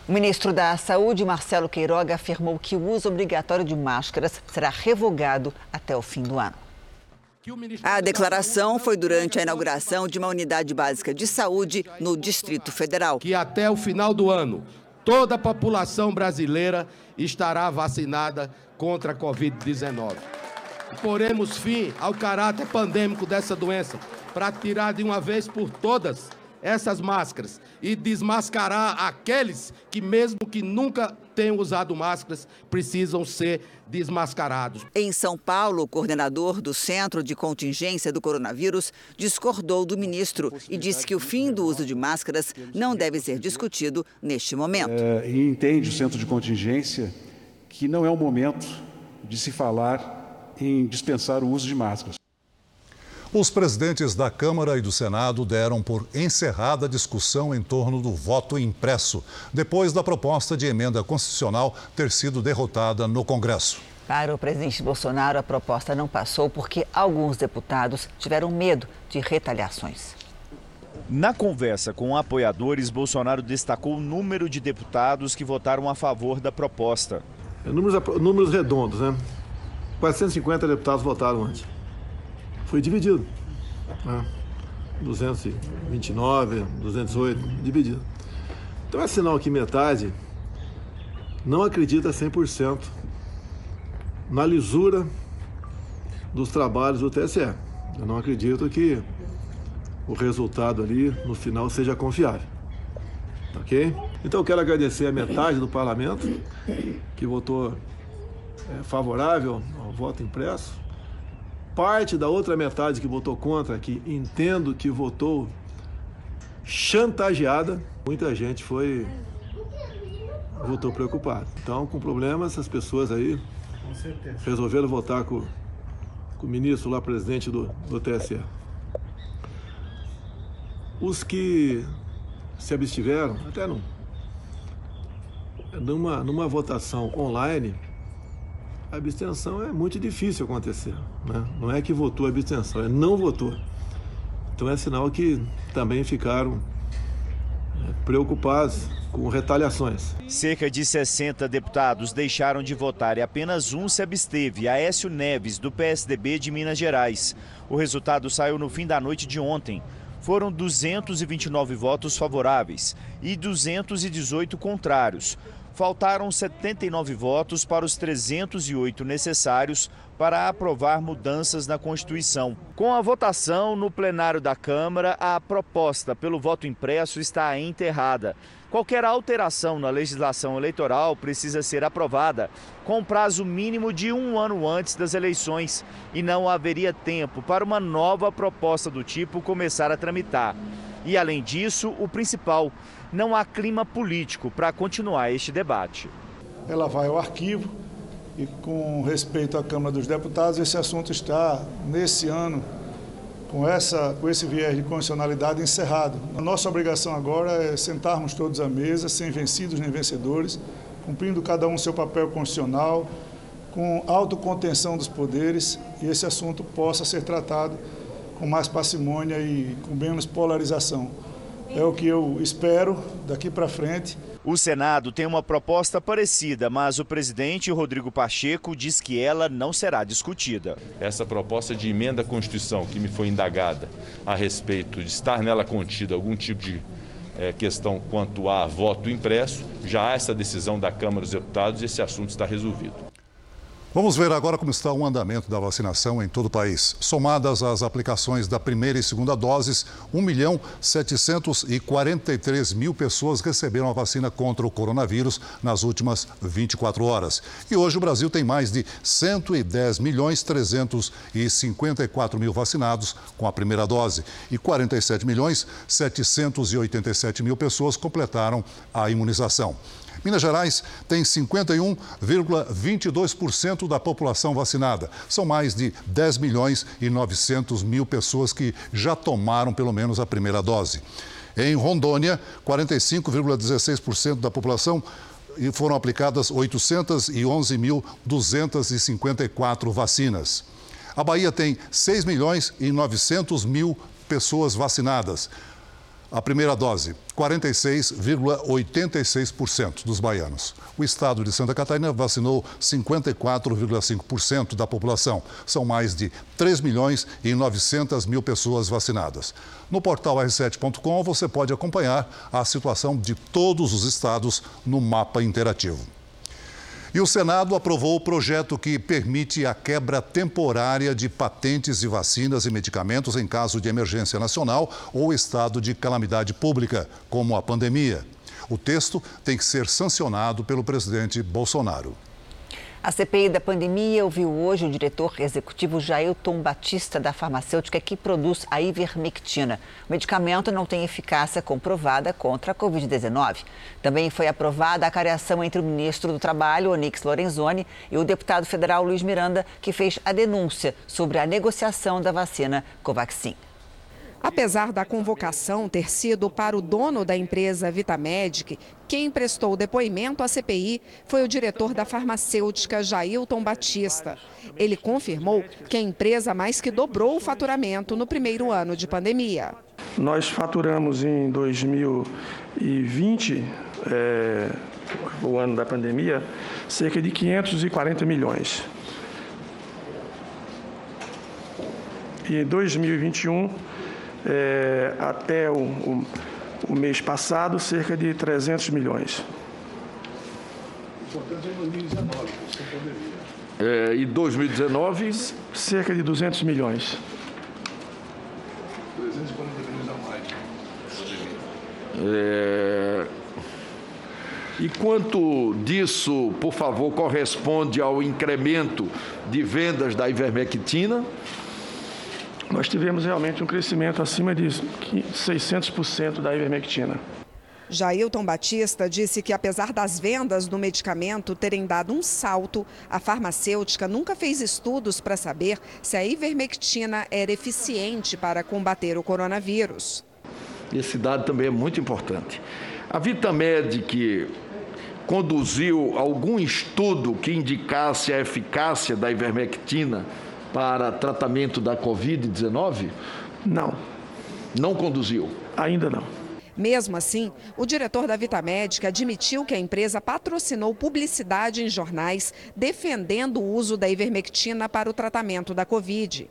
O ministro da Saúde, Marcelo Queiroga, afirmou que o uso obrigatório de máscaras será revogado até o fim do ano. A declaração foi durante a inauguração de uma unidade básica de saúde no Distrito Federal. Que até o final do ano, toda a população brasileira estará vacinada contra a Covid-19. Poremos fim ao caráter pandêmico dessa doença para tirar de uma vez por todas essas máscaras e desmascarar aqueles que, mesmo que nunca tenham usado máscaras, precisam ser desmascarados. Em São Paulo, o coordenador do Centro de Contingência do Coronavírus discordou do ministro e disse que o fim do uso de máscaras não deve ser discutido neste momento. É, e entende o Centro de Contingência que não é o momento de se falar em dispensar o uso de máscaras. Os presidentes da Câmara e do Senado deram por encerrada a discussão em torno do voto impresso, depois da proposta de emenda constitucional ter sido derrotada no Congresso. Para o presidente Bolsonaro, a proposta não passou porque alguns deputados tiveram medo de retaliações. Na conversa com apoiadores, Bolsonaro destacou o número de deputados que votaram a favor da proposta. Números, números redondos, né? 450 deputados votaram antes foi dividido. Né? 229, 208, dividido. Então é sinal que metade não acredita 100% na lisura dos trabalhos do TSE. Eu não acredito que o resultado ali no final seja confiável. Ok? Então eu quero agradecer a metade do parlamento que votou é, favorável ao voto impresso parte da outra metade que votou contra, que entendo que votou chantageada, muita gente foi votou preocupado. Então, com problemas, essas pessoas aí resolveram votar com, com o ministro lá, presidente do, do TSE. Os que se abstiveram, até não, numa, numa votação online, a abstenção é muito difícil acontecer. Né? Não é que votou a abstenção, é não votou. Então é sinal que também ficaram preocupados com retaliações. Cerca de 60 deputados deixaram de votar e apenas um se absteve, Aécio Neves, do PSDB de Minas Gerais. O resultado saiu no fim da noite de ontem. Foram 229 votos favoráveis e 218 contrários. Faltaram 79 votos para os 308 necessários para aprovar mudanças na Constituição. Com a votação no plenário da Câmara, a proposta pelo voto impresso está enterrada. Qualquer alteração na legislação eleitoral precisa ser aprovada com prazo mínimo de um ano antes das eleições e não haveria tempo para uma nova proposta do tipo começar a tramitar. E, além disso, o principal, não há clima político para continuar este debate. Ela vai ao arquivo e, com respeito à Câmara dos Deputados, esse assunto está, nesse ano, com, essa, com esse viés de constitucionalidade encerrado. A nossa obrigação agora é sentarmos todos à mesa, sem vencidos nem vencedores, cumprindo cada um seu papel constitucional, com autocontenção dos poderes e esse assunto possa ser tratado com mais parcimônia e com menos polarização. É o que eu espero daqui para frente. O Senado tem uma proposta parecida, mas o presidente Rodrigo Pacheco diz que ela não será discutida. Essa proposta de emenda à Constituição que me foi indagada a respeito de estar nela contida algum tipo de é, questão quanto a voto impresso, já há essa decisão da Câmara dos Deputados e esse assunto está resolvido. Vamos ver agora como está o andamento da vacinação em todo o país. Somadas as aplicações da primeira e segunda doses, 1 milhão 743 mil pessoas receberam a vacina contra o coronavírus nas últimas 24 horas. E hoje o Brasil tem mais de 110 milhões 354 mil vacinados com a primeira dose e 47 milhões 787 mil pessoas completaram a imunização. Minas Gerais tem 51,22% da população vacinada. São mais de 10 milhões e 900 mil pessoas que já tomaram pelo menos a primeira dose. Em Rondônia, 45,16% da população e foram aplicadas 811.254 vacinas. A Bahia tem 6 milhões e 900 mil pessoas vacinadas. A primeira dose, 46,86% dos baianos. O estado de Santa Catarina vacinou 54,5% da população. São mais de 3 milhões e 900 mil pessoas vacinadas. No portal r7.com você pode acompanhar a situação de todos os estados no mapa interativo. E o Senado aprovou o projeto que permite a quebra temporária de patentes de vacinas e medicamentos em caso de emergência nacional ou estado de calamidade pública, como a pandemia. O texto tem que ser sancionado pelo presidente Bolsonaro. A CPI da pandemia ouviu hoje o diretor executivo Jailton Batista da farmacêutica que produz a ivermectina. O medicamento não tem eficácia comprovada contra a Covid-19. Também foi aprovada a cariação entre o ministro do Trabalho, Onix Lorenzoni, e o deputado federal Luiz Miranda, que fez a denúncia sobre a negociação da vacina Covaxin. Apesar da convocação ter sido para o dono da empresa Vitamedic, quem prestou depoimento à CPI foi o diretor da farmacêutica Jailton Batista. Ele confirmou que a empresa mais que dobrou o faturamento no primeiro ano de pandemia. Nós faturamos em 2020, é, o ano da pandemia, cerca de 540 milhões. E em 2021, é, até o, o, o, mês passado, cerca de 300 milhões. É, e 2019? Cerca de 200 milhões. 340 milhões a mais. É... E quanto disso, por favor, corresponde ao incremento de vendas da ivermectina? Nós tivemos realmente um crescimento acima de 600% da ivermectina. Jailton Batista disse que, apesar das vendas do medicamento terem dado um salto, a farmacêutica nunca fez estudos para saber se a ivermectina era eficiente para combater o coronavírus. Esse dado também é muito importante. A Vitamedic conduziu algum estudo que indicasse a eficácia da ivermectina para tratamento da Covid-19? Não. Não conduziu? Ainda não. Mesmo assim, o diretor da Vitamédica admitiu que a empresa patrocinou publicidade em jornais defendendo o uso da ivermectina para o tratamento da Covid.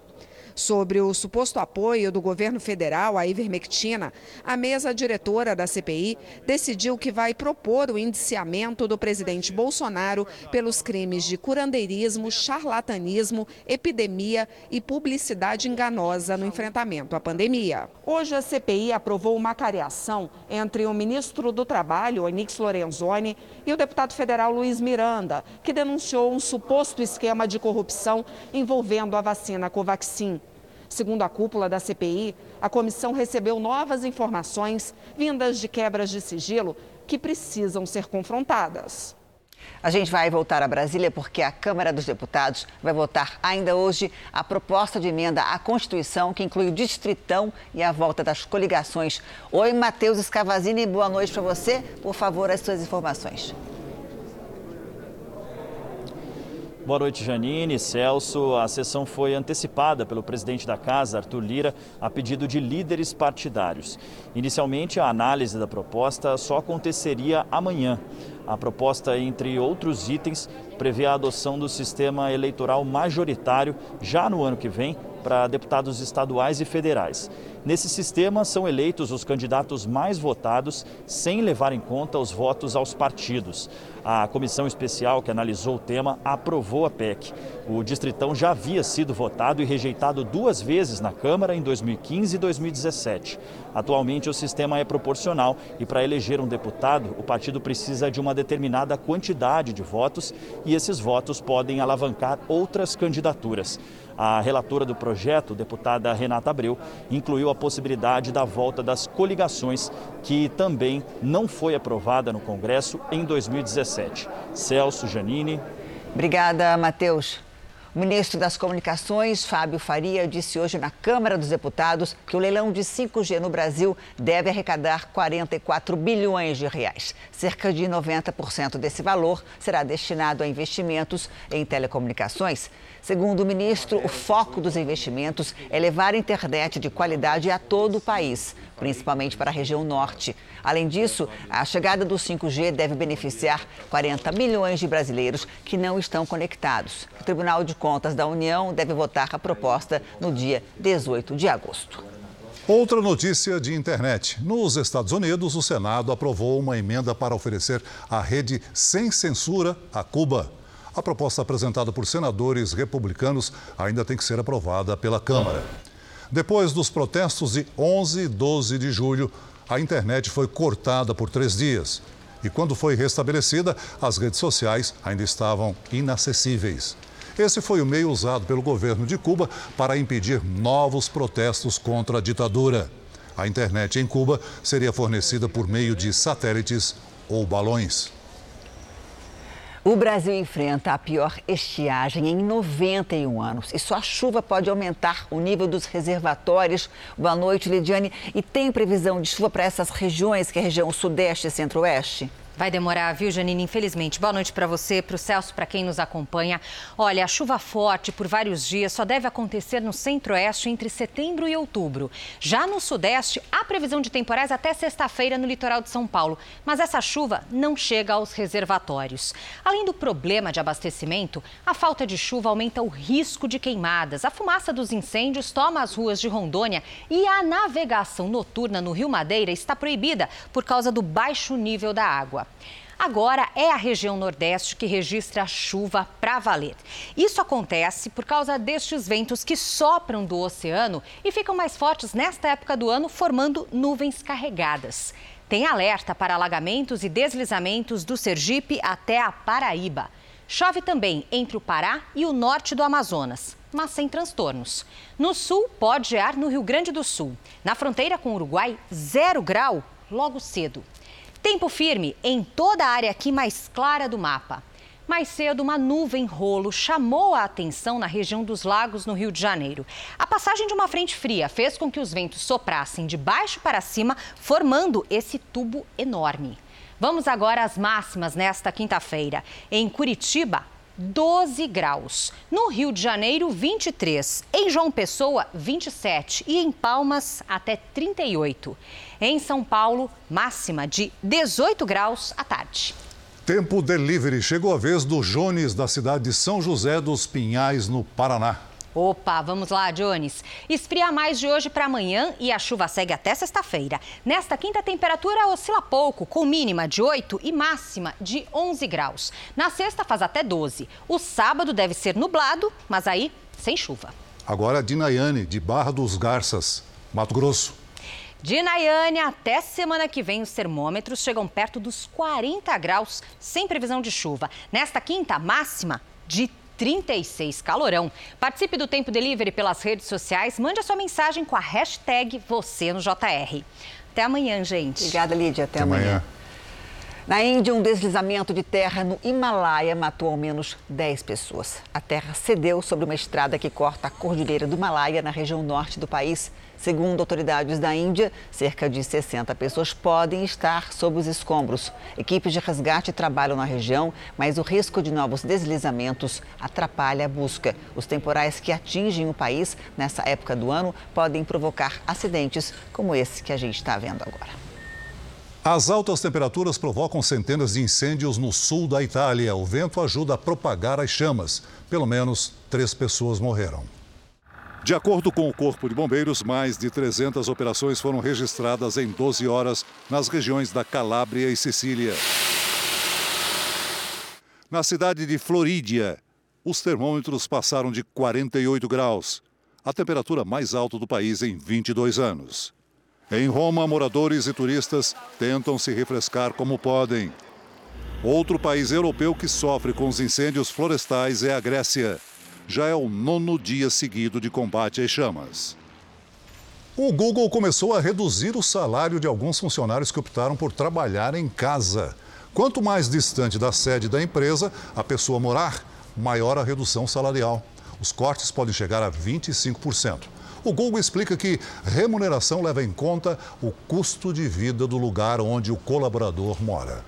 Sobre o suposto apoio do governo federal à ivermectina, a mesa diretora da CPI decidiu que vai propor o indiciamento do presidente Bolsonaro pelos crimes de curandeirismo, charlatanismo, epidemia e publicidade enganosa no enfrentamento à pandemia. Hoje, a CPI aprovou uma cariação entre o ministro do Trabalho, Onix Lorenzoni, e o deputado federal Luiz Miranda, que denunciou um suposto esquema de corrupção envolvendo a vacina Covaxin. Segundo a cúpula da CPI, a comissão recebeu novas informações vindas de quebras de sigilo que precisam ser confrontadas. A gente vai voltar a Brasília porque a Câmara dos Deputados vai votar ainda hoje a proposta de emenda à Constituição que inclui o distritão e a volta das coligações. Oi, Matheus Escavazini, boa noite para você. Por favor, as suas informações. Boa noite, Janine, Celso. A sessão foi antecipada pelo presidente da Casa, Arthur Lira, a pedido de líderes partidários. Inicialmente, a análise da proposta só aconteceria amanhã. A proposta, entre outros itens, prevê a adoção do sistema eleitoral majoritário já no ano que vem para deputados estaduais e federais. Nesse sistema são eleitos os candidatos mais votados sem levar em conta os votos aos partidos. A comissão especial que analisou o tema aprovou a PEC. O distritão já havia sido votado e rejeitado duas vezes na Câmara em 2015 e 2017. Atualmente o sistema é proporcional e para eleger um deputado, o partido precisa de uma determinada quantidade de votos e esses votos podem alavancar outras candidaturas. A relatora do projeto, deputada Renata Abreu, incluiu a possibilidade da volta das coligações, que também não foi aprovada no Congresso em 2017. Celso Janine. Obrigada, Matheus. O ministro das Comunicações, Fábio Faria, disse hoje na Câmara dos Deputados que o leilão de 5G no Brasil deve arrecadar 44 bilhões de reais. Cerca de 90% desse valor será destinado a investimentos em telecomunicações. Segundo o ministro, o foco dos investimentos é levar internet de qualidade a todo o país, principalmente para a região norte. Além disso, a chegada do 5G deve beneficiar 40 milhões de brasileiros que não estão conectados. O Tribunal de Contas da União deve votar a proposta no dia 18 de agosto. Outra notícia de internet. Nos Estados Unidos, o Senado aprovou uma emenda para oferecer a rede sem censura a Cuba. A proposta apresentada por senadores republicanos ainda tem que ser aprovada pela Câmara. Depois dos protestos de 11 e 12 de julho, a internet foi cortada por três dias. E quando foi restabelecida, as redes sociais ainda estavam inacessíveis. Esse foi o meio usado pelo governo de Cuba para impedir novos protestos contra a ditadura. A internet em Cuba seria fornecida por meio de satélites ou balões. O Brasil enfrenta a pior estiagem em 91 anos e só a chuva pode aumentar o nível dos reservatórios. Boa noite, Lidiane. E tem previsão de chuva para essas regiões, que é a região sudeste e centro-oeste? Vai demorar, viu, Janine? Infelizmente. Boa noite para você, para o Celso, para quem nos acompanha. Olha, a chuva forte por vários dias só deve acontecer no centro-oeste entre setembro e outubro. Já no sudeste, há previsão de temporais até sexta-feira no litoral de São Paulo. Mas essa chuva não chega aos reservatórios. Além do problema de abastecimento, a falta de chuva aumenta o risco de queimadas. A fumaça dos incêndios toma as ruas de Rondônia e a navegação noturna no Rio Madeira está proibida por causa do baixo nível da água. Agora é a região Nordeste que registra chuva para valer. Isso acontece por causa destes ventos que sopram do oceano e ficam mais fortes nesta época do ano, formando nuvens carregadas. Tem alerta para alagamentos e deslizamentos do Sergipe até a Paraíba. Chove também entre o Pará e o norte do Amazonas, mas sem transtornos. No sul, pode gear no Rio Grande do Sul. Na fronteira com o Uruguai, zero grau logo cedo. Tempo firme em toda a área aqui mais clara do mapa. Mais cedo, uma nuvem rolo chamou a atenção na região dos lagos, no Rio de Janeiro. A passagem de uma frente fria fez com que os ventos soprassem de baixo para cima, formando esse tubo enorme. Vamos agora às máximas nesta quinta-feira. Em Curitiba, 12 graus. No Rio de Janeiro, 23. Em João Pessoa, 27. E em Palmas, até 38. Em São Paulo, máxima de 18 graus à tarde. Tempo delivery. Chegou a vez do Jones, da cidade de São José dos Pinhais, no Paraná. Opa, vamos lá, Jones. Esfria mais de hoje para amanhã e a chuva segue até sexta-feira. Nesta quinta, a temperatura oscila pouco, com mínima de 8 e máxima de 11 graus. Na sexta, faz até 12. O sábado deve ser nublado, mas aí sem chuva. Agora, de Nayane, de Barra dos Garças, Mato Grosso. De até semana que vem, os termômetros chegam perto dos 40 graus, sem previsão de chuva. Nesta quinta, máxima de 36 calorão. Participe do Tempo Delivery pelas redes sociais. Mande a sua mensagem com a hashtag você no JR. Até amanhã, gente. Obrigada, Lídia. Até, Até amanhã. amanhã. Na Índia, um deslizamento de terra no Himalaia matou ao menos 10 pessoas. A terra cedeu sobre uma estrada que corta a cordilheira do Himalaia, na região norte do país. Segundo autoridades da Índia, cerca de 60 pessoas podem estar sob os escombros. Equipes de resgate trabalham na região, mas o risco de novos deslizamentos atrapalha a busca. Os temporais que atingem o país nessa época do ano podem provocar acidentes como esse que a gente está vendo agora. As altas temperaturas provocam centenas de incêndios no sul da Itália. O vento ajuda a propagar as chamas. Pelo menos três pessoas morreram. De acordo com o Corpo de Bombeiros, mais de 300 operações foram registradas em 12 horas nas regiões da Calábria e Sicília. Na cidade de Florídia, os termômetros passaram de 48 graus, a temperatura mais alta do país em 22 anos. Em Roma, moradores e turistas tentam se refrescar como podem. Outro país europeu que sofre com os incêndios florestais é a Grécia já é o nono dia seguido de combate às chamas. O Google começou a reduzir o salário de alguns funcionários que optaram por trabalhar em casa. Quanto mais distante da sede da empresa a pessoa morar, maior a redução salarial. Os cortes podem chegar a 25%. O Google explica que remuneração leva em conta o custo de vida do lugar onde o colaborador mora.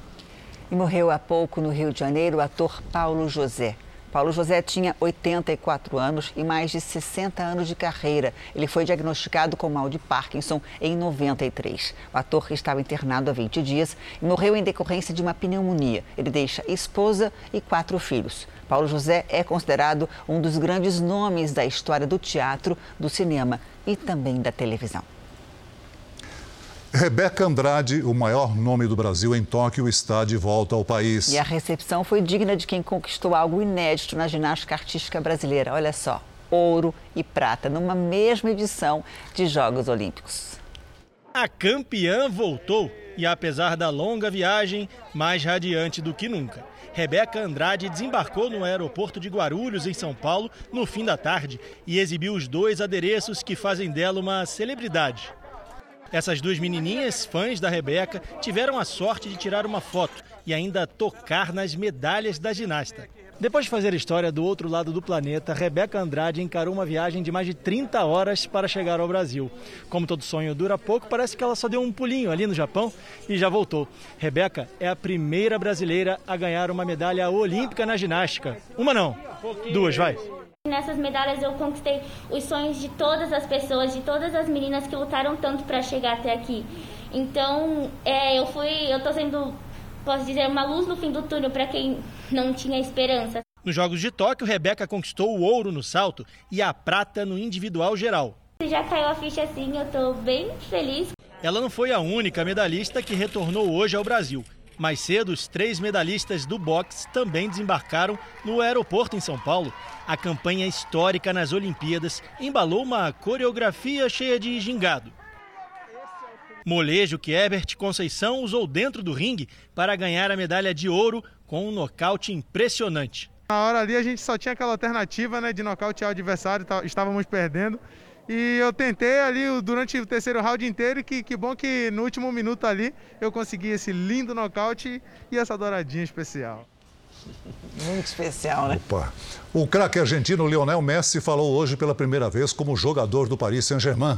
E morreu há pouco no Rio de Janeiro o ator Paulo José. Paulo José tinha 84 anos e mais de 60 anos de carreira. Ele foi diagnosticado com mal de Parkinson em 93. O ator estava internado há 20 dias e morreu em decorrência de uma pneumonia. Ele deixa esposa e quatro filhos. Paulo José é considerado um dos grandes nomes da história do teatro, do cinema e também da televisão. Rebeca Andrade, o maior nome do Brasil em Tóquio, está de volta ao país. E a recepção foi digna de quem conquistou algo inédito na ginástica artística brasileira. Olha só, ouro e prata numa mesma edição de Jogos Olímpicos. A campeã voltou e, apesar da longa viagem, mais radiante do que nunca. Rebeca Andrade desembarcou no aeroporto de Guarulhos, em São Paulo, no fim da tarde e exibiu os dois adereços que fazem dela uma celebridade. Essas duas menininhas, fãs da Rebeca, tiveram a sorte de tirar uma foto e ainda tocar nas medalhas da ginasta. Depois de fazer história do outro lado do planeta, Rebeca Andrade encarou uma viagem de mais de 30 horas para chegar ao Brasil. Como todo sonho dura pouco, parece que ela só deu um pulinho ali no Japão e já voltou. Rebeca é a primeira brasileira a ganhar uma medalha olímpica na ginástica. Uma não, duas, vai. Nessas medalhas eu conquistei os sonhos de todas as pessoas, de todas as meninas que lutaram tanto para chegar até aqui. Então, é, eu fui, eu tô sendo, posso dizer, uma luz no fim do túnel para quem não tinha esperança. Nos Jogos de Tóquio, Rebeca conquistou o ouro no salto e a prata no individual geral. Já caiu a ficha assim, eu tô bem feliz. Ela não foi a única medalhista que retornou hoje ao Brasil. Mais cedo, os três medalhistas do boxe também desembarcaram no aeroporto em São Paulo. A campanha histórica nas Olimpíadas embalou uma coreografia cheia de gingado. Molejo que Herbert Conceição usou dentro do ringue para ganhar a medalha de ouro com um nocaute impressionante. Na hora ali a gente só tinha aquela alternativa né, de nocautear o adversário, estávamos perdendo. E eu tentei ali durante o terceiro round inteiro e que, que bom que no último minuto ali eu consegui esse lindo nocaute e essa douradinha especial. Muito especial, né? Opa. O craque argentino Lionel Messi falou hoje pela primeira vez como jogador do Paris Saint-Germain.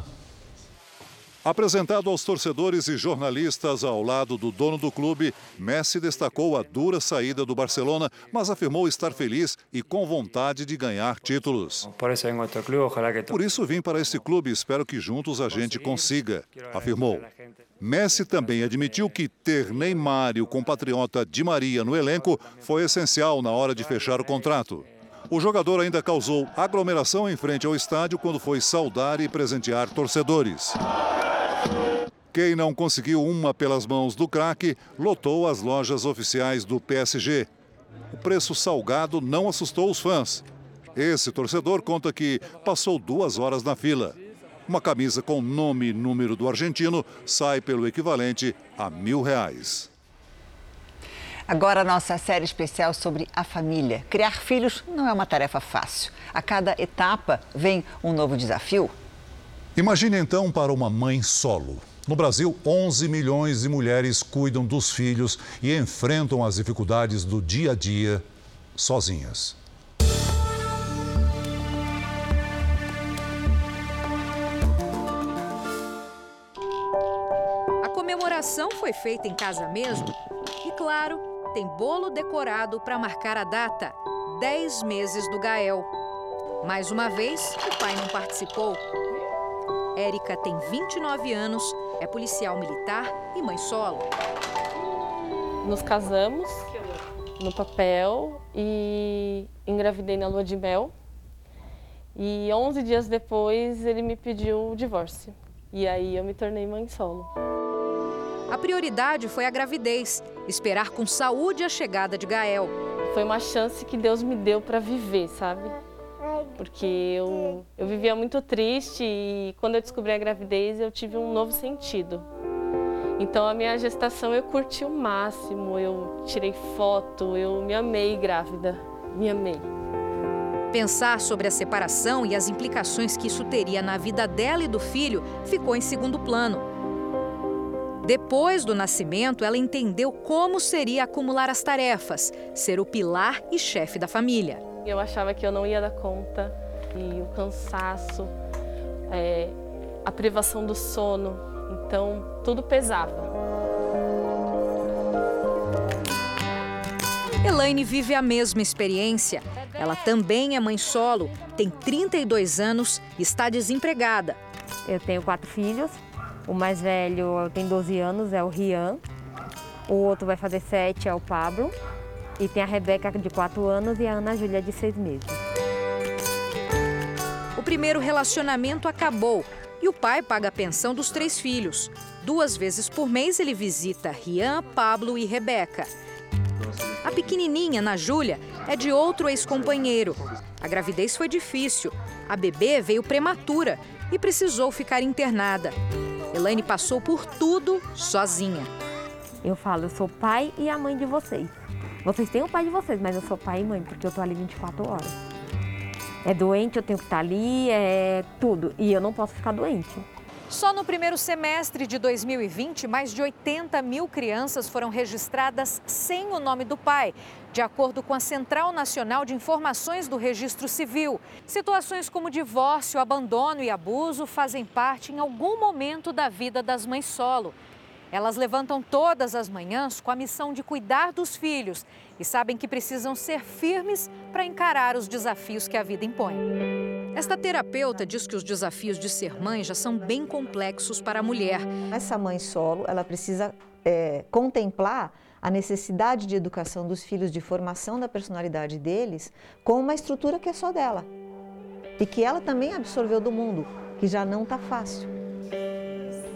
Apresentado aos torcedores e jornalistas ao lado do dono do clube, Messi destacou a dura saída do Barcelona, mas afirmou estar feliz e com vontade de ganhar títulos. Por isso vim para este clube e espero que juntos a gente consiga, afirmou. Messi também admitiu que ter Neymar e o compatriota Di Maria no elenco foi essencial na hora de fechar o contrato. O jogador ainda causou aglomeração em frente ao estádio quando foi saudar e presentear torcedores. Quem não conseguiu uma pelas mãos do craque lotou as lojas oficiais do PSG. O preço salgado não assustou os fãs. Esse torcedor conta que passou duas horas na fila. Uma camisa com nome e número do argentino sai pelo equivalente a mil reais. Agora a nossa série especial sobre a família. Criar filhos não é uma tarefa fácil. A cada etapa vem um novo desafio. Imagine então para uma mãe solo. No Brasil, 11 milhões de mulheres cuidam dos filhos e enfrentam as dificuldades do dia a dia sozinhas. A comemoração foi feita em casa mesmo e, claro, tem bolo decorado para marcar a data, 10 meses do Gael. Mais uma vez, o pai não participou. Érica tem 29 anos, é policial militar e mãe solo. Nos casamos no papel e engravidei na lua de mel. E 11 dias depois ele me pediu o divórcio. E aí eu me tornei mãe solo. A prioridade foi a gravidez, esperar com saúde a chegada de Gael. Foi uma chance que Deus me deu para viver, sabe? Porque eu, eu vivia muito triste e quando eu descobri a gravidez eu tive um novo sentido. Então a minha gestação eu curti o máximo, eu tirei foto, eu me amei grávida, me amei. Pensar sobre a separação e as implicações que isso teria na vida dela e do filho ficou em segundo plano. Depois do nascimento, ela entendeu como seria acumular as tarefas, ser o pilar e chefe da família. Eu achava que eu não ia dar conta e o cansaço, é, a privação do sono, então tudo pesava. Elaine vive a mesma experiência. Ela também é mãe solo, tem 32 anos e está desempregada. Eu tenho quatro filhos. O mais velho tem 12 anos, é o Rian. O outro vai fazer 7, é o Pablo. E tem a Rebeca de 4 anos e a Ana Júlia de 6 meses. O primeiro relacionamento acabou e o pai paga a pensão dos três filhos. Duas vezes por mês ele visita Rian, Pablo e Rebeca. A pequenininha, Ana Júlia, é de outro ex-companheiro. A gravidez foi difícil. A bebê veio prematura e precisou ficar internada. Elaine passou por tudo sozinha. Eu falo, eu sou pai e a mãe de vocês. Vocês têm o pai de vocês, mas eu sou pai e mãe, porque eu tô ali 24 horas. É doente, eu tenho que estar ali, é tudo. E eu não posso ficar doente. Só no primeiro semestre de 2020, mais de 80 mil crianças foram registradas sem o nome do pai, de acordo com a Central Nacional de Informações do Registro Civil. Situações como divórcio, abandono e abuso fazem parte em algum momento da vida das mães solo. Elas levantam todas as manhãs com a missão de cuidar dos filhos e sabem que precisam ser firmes para encarar os desafios que a vida impõe. Esta terapeuta diz que os desafios de ser mãe já são bem complexos para a mulher. Essa mãe solo, ela precisa é, contemplar a necessidade de educação dos filhos, de formação da personalidade deles, com uma estrutura que é só dela e que ela também absorveu do mundo, que já não está fácil.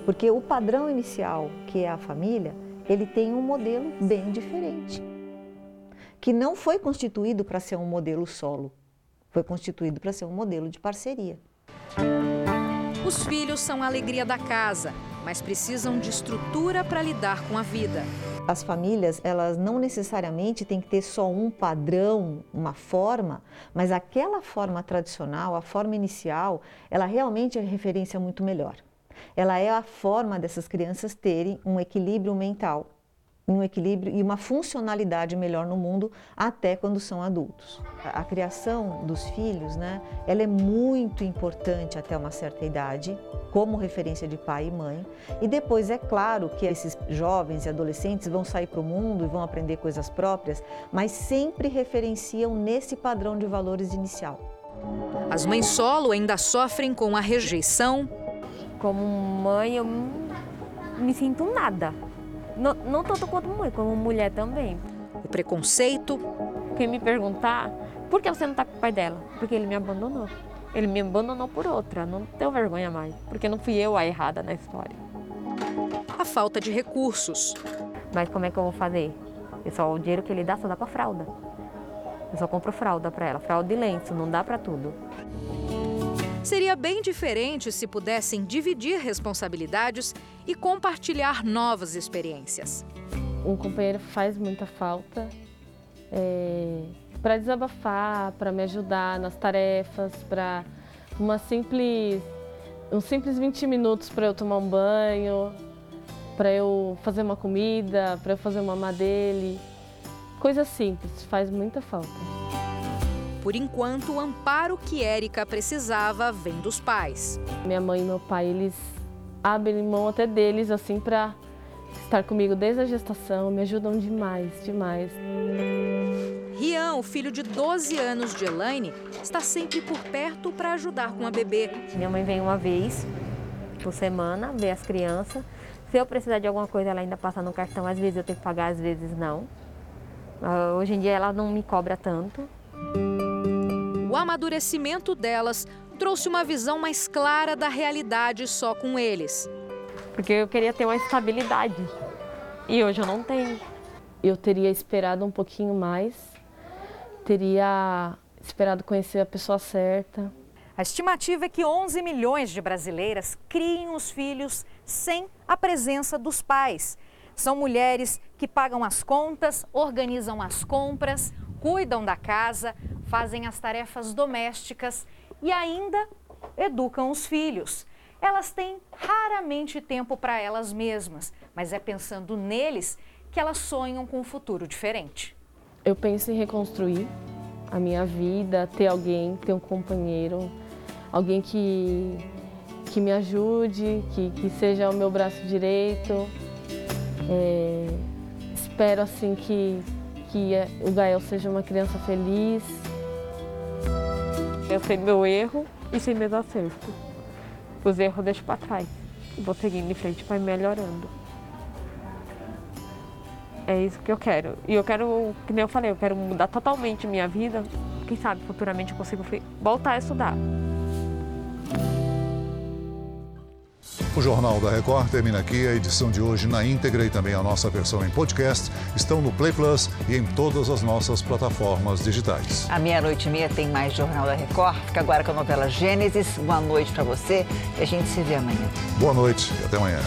Porque o padrão inicial, que é a família, ele tem um modelo bem diferente, que não foi constituído para ser um modelo solo, foi constituído para ser um modelo de parceria. Os filhos são a alegria da casa, mas precisam de estrutura para lidar com a vida. As famílias, elas não necessariamente têm que ter só um padrão, uma forma, mas aquela forma tradicional, a forma inicial, ela realmente é referência muito melhor ela é a forma dessas crianças terem um equilíbrio mental. um equilíbrio e uma funcionalidade melhor no mundo até quando são adultos. A criação dos filhos, né, ela é muito importante até uma certa idade, como referência de pai e mãe. E depois é claro que esses jovens e adolescentes vão sair para o mundo e vão aprender coisas próprias, mas sempre referenciam nesse padrão de valores inicial. As mães solo ainda sofrem com a rejeição. Como mãe, eu me sinto nada não, não tanto quanto mãe, como mulher também. O preconceito. Quem me perguntar, por que você não está com o pai dela? Porque ele me abandonou. Ele me abandonou por outra, não tenho vergonha mais, porque não fui eu a errada na história. A falta de recursos. Mas como é que eu vou fazer? Eu só, o dinheiro que ele dá só dá para fralda. Eu só compro fralda para ela, fralda de lenço, não dá para tudo. Seria bem diferente se pudessem dividir responsabilidades e compartilhar novas experiências. Um companheiro faz muita falta é, para desabafar, para me ajudar nas tarefas, para uma simples, um simples 20 minutos para eu tomar um banho, para eu fazer uma comida, para eu fazer uma mamá dele. Coisa simples, faz muita falta. Por enquanto, o amparo que Érica precisava vem dos pais. Minha mãe e meu pai, eles abrem mão até deles, assim, para estar comigo desde a gestação, me ajudam demais, demais. Rian, o filho de 12 anos de Elaine, está sempre por perto para ajudar com a bebê. Minha mãe vem uma vez por semana ver as crianças. Se eu precisar de alguma coisa, ela ainda passa no cartão. Às vezes eu tenho que pagar, às vezes não. Ah, hoje em dia ela não me cobra tanto o amadurecimento delas trouxe uma visão mais clara da realidade só com eles. Porque eu queria ter uma estabilidade e hoje eu não tenho. Eu teria esperado um pouquinho mais, teria esperado conhecer a pessoa certa. A estimativa é que 11 milhões de brasileiras criem os filhos sem a presença dos pais. São mulheres que pagam as contas, organizam as compras, cuidam da casa, fazem as tarefas domésticas e ainda educam os filhos. Elas têm raramente tempo para elas mesmas, mas é pensando neles que elas sonham com um futuro diferente. Eu penso em reconstruir a minha vida, ter alguém, ter um companheiro, alguém que, que me ajude, que, que seja o meu braço direito. É, espero assim que, que o Gael seja uma criança feliz. Eu sei meu erro e sei meus acertos. Os erros deixo para trás. Vou seguindo em frente para melhorando. É isso que eu quero. E eu quero, que nem eu falei, eu quero mudar totalmente minha vida. Quem sabe futuramente eu consigo voltar a estudar. O Jornal da Record termina aqui. A edição de hoje na íntegra e também a nossa versão em podcast estão no Play Plus e em todas as nossas plataformas digitais. À meia-noite e meia tem mais Jornal da Record. Fica agora com a novela Gênesis. Boa noite para você e a gente se vê amanhã. Boa noite e até amanhã.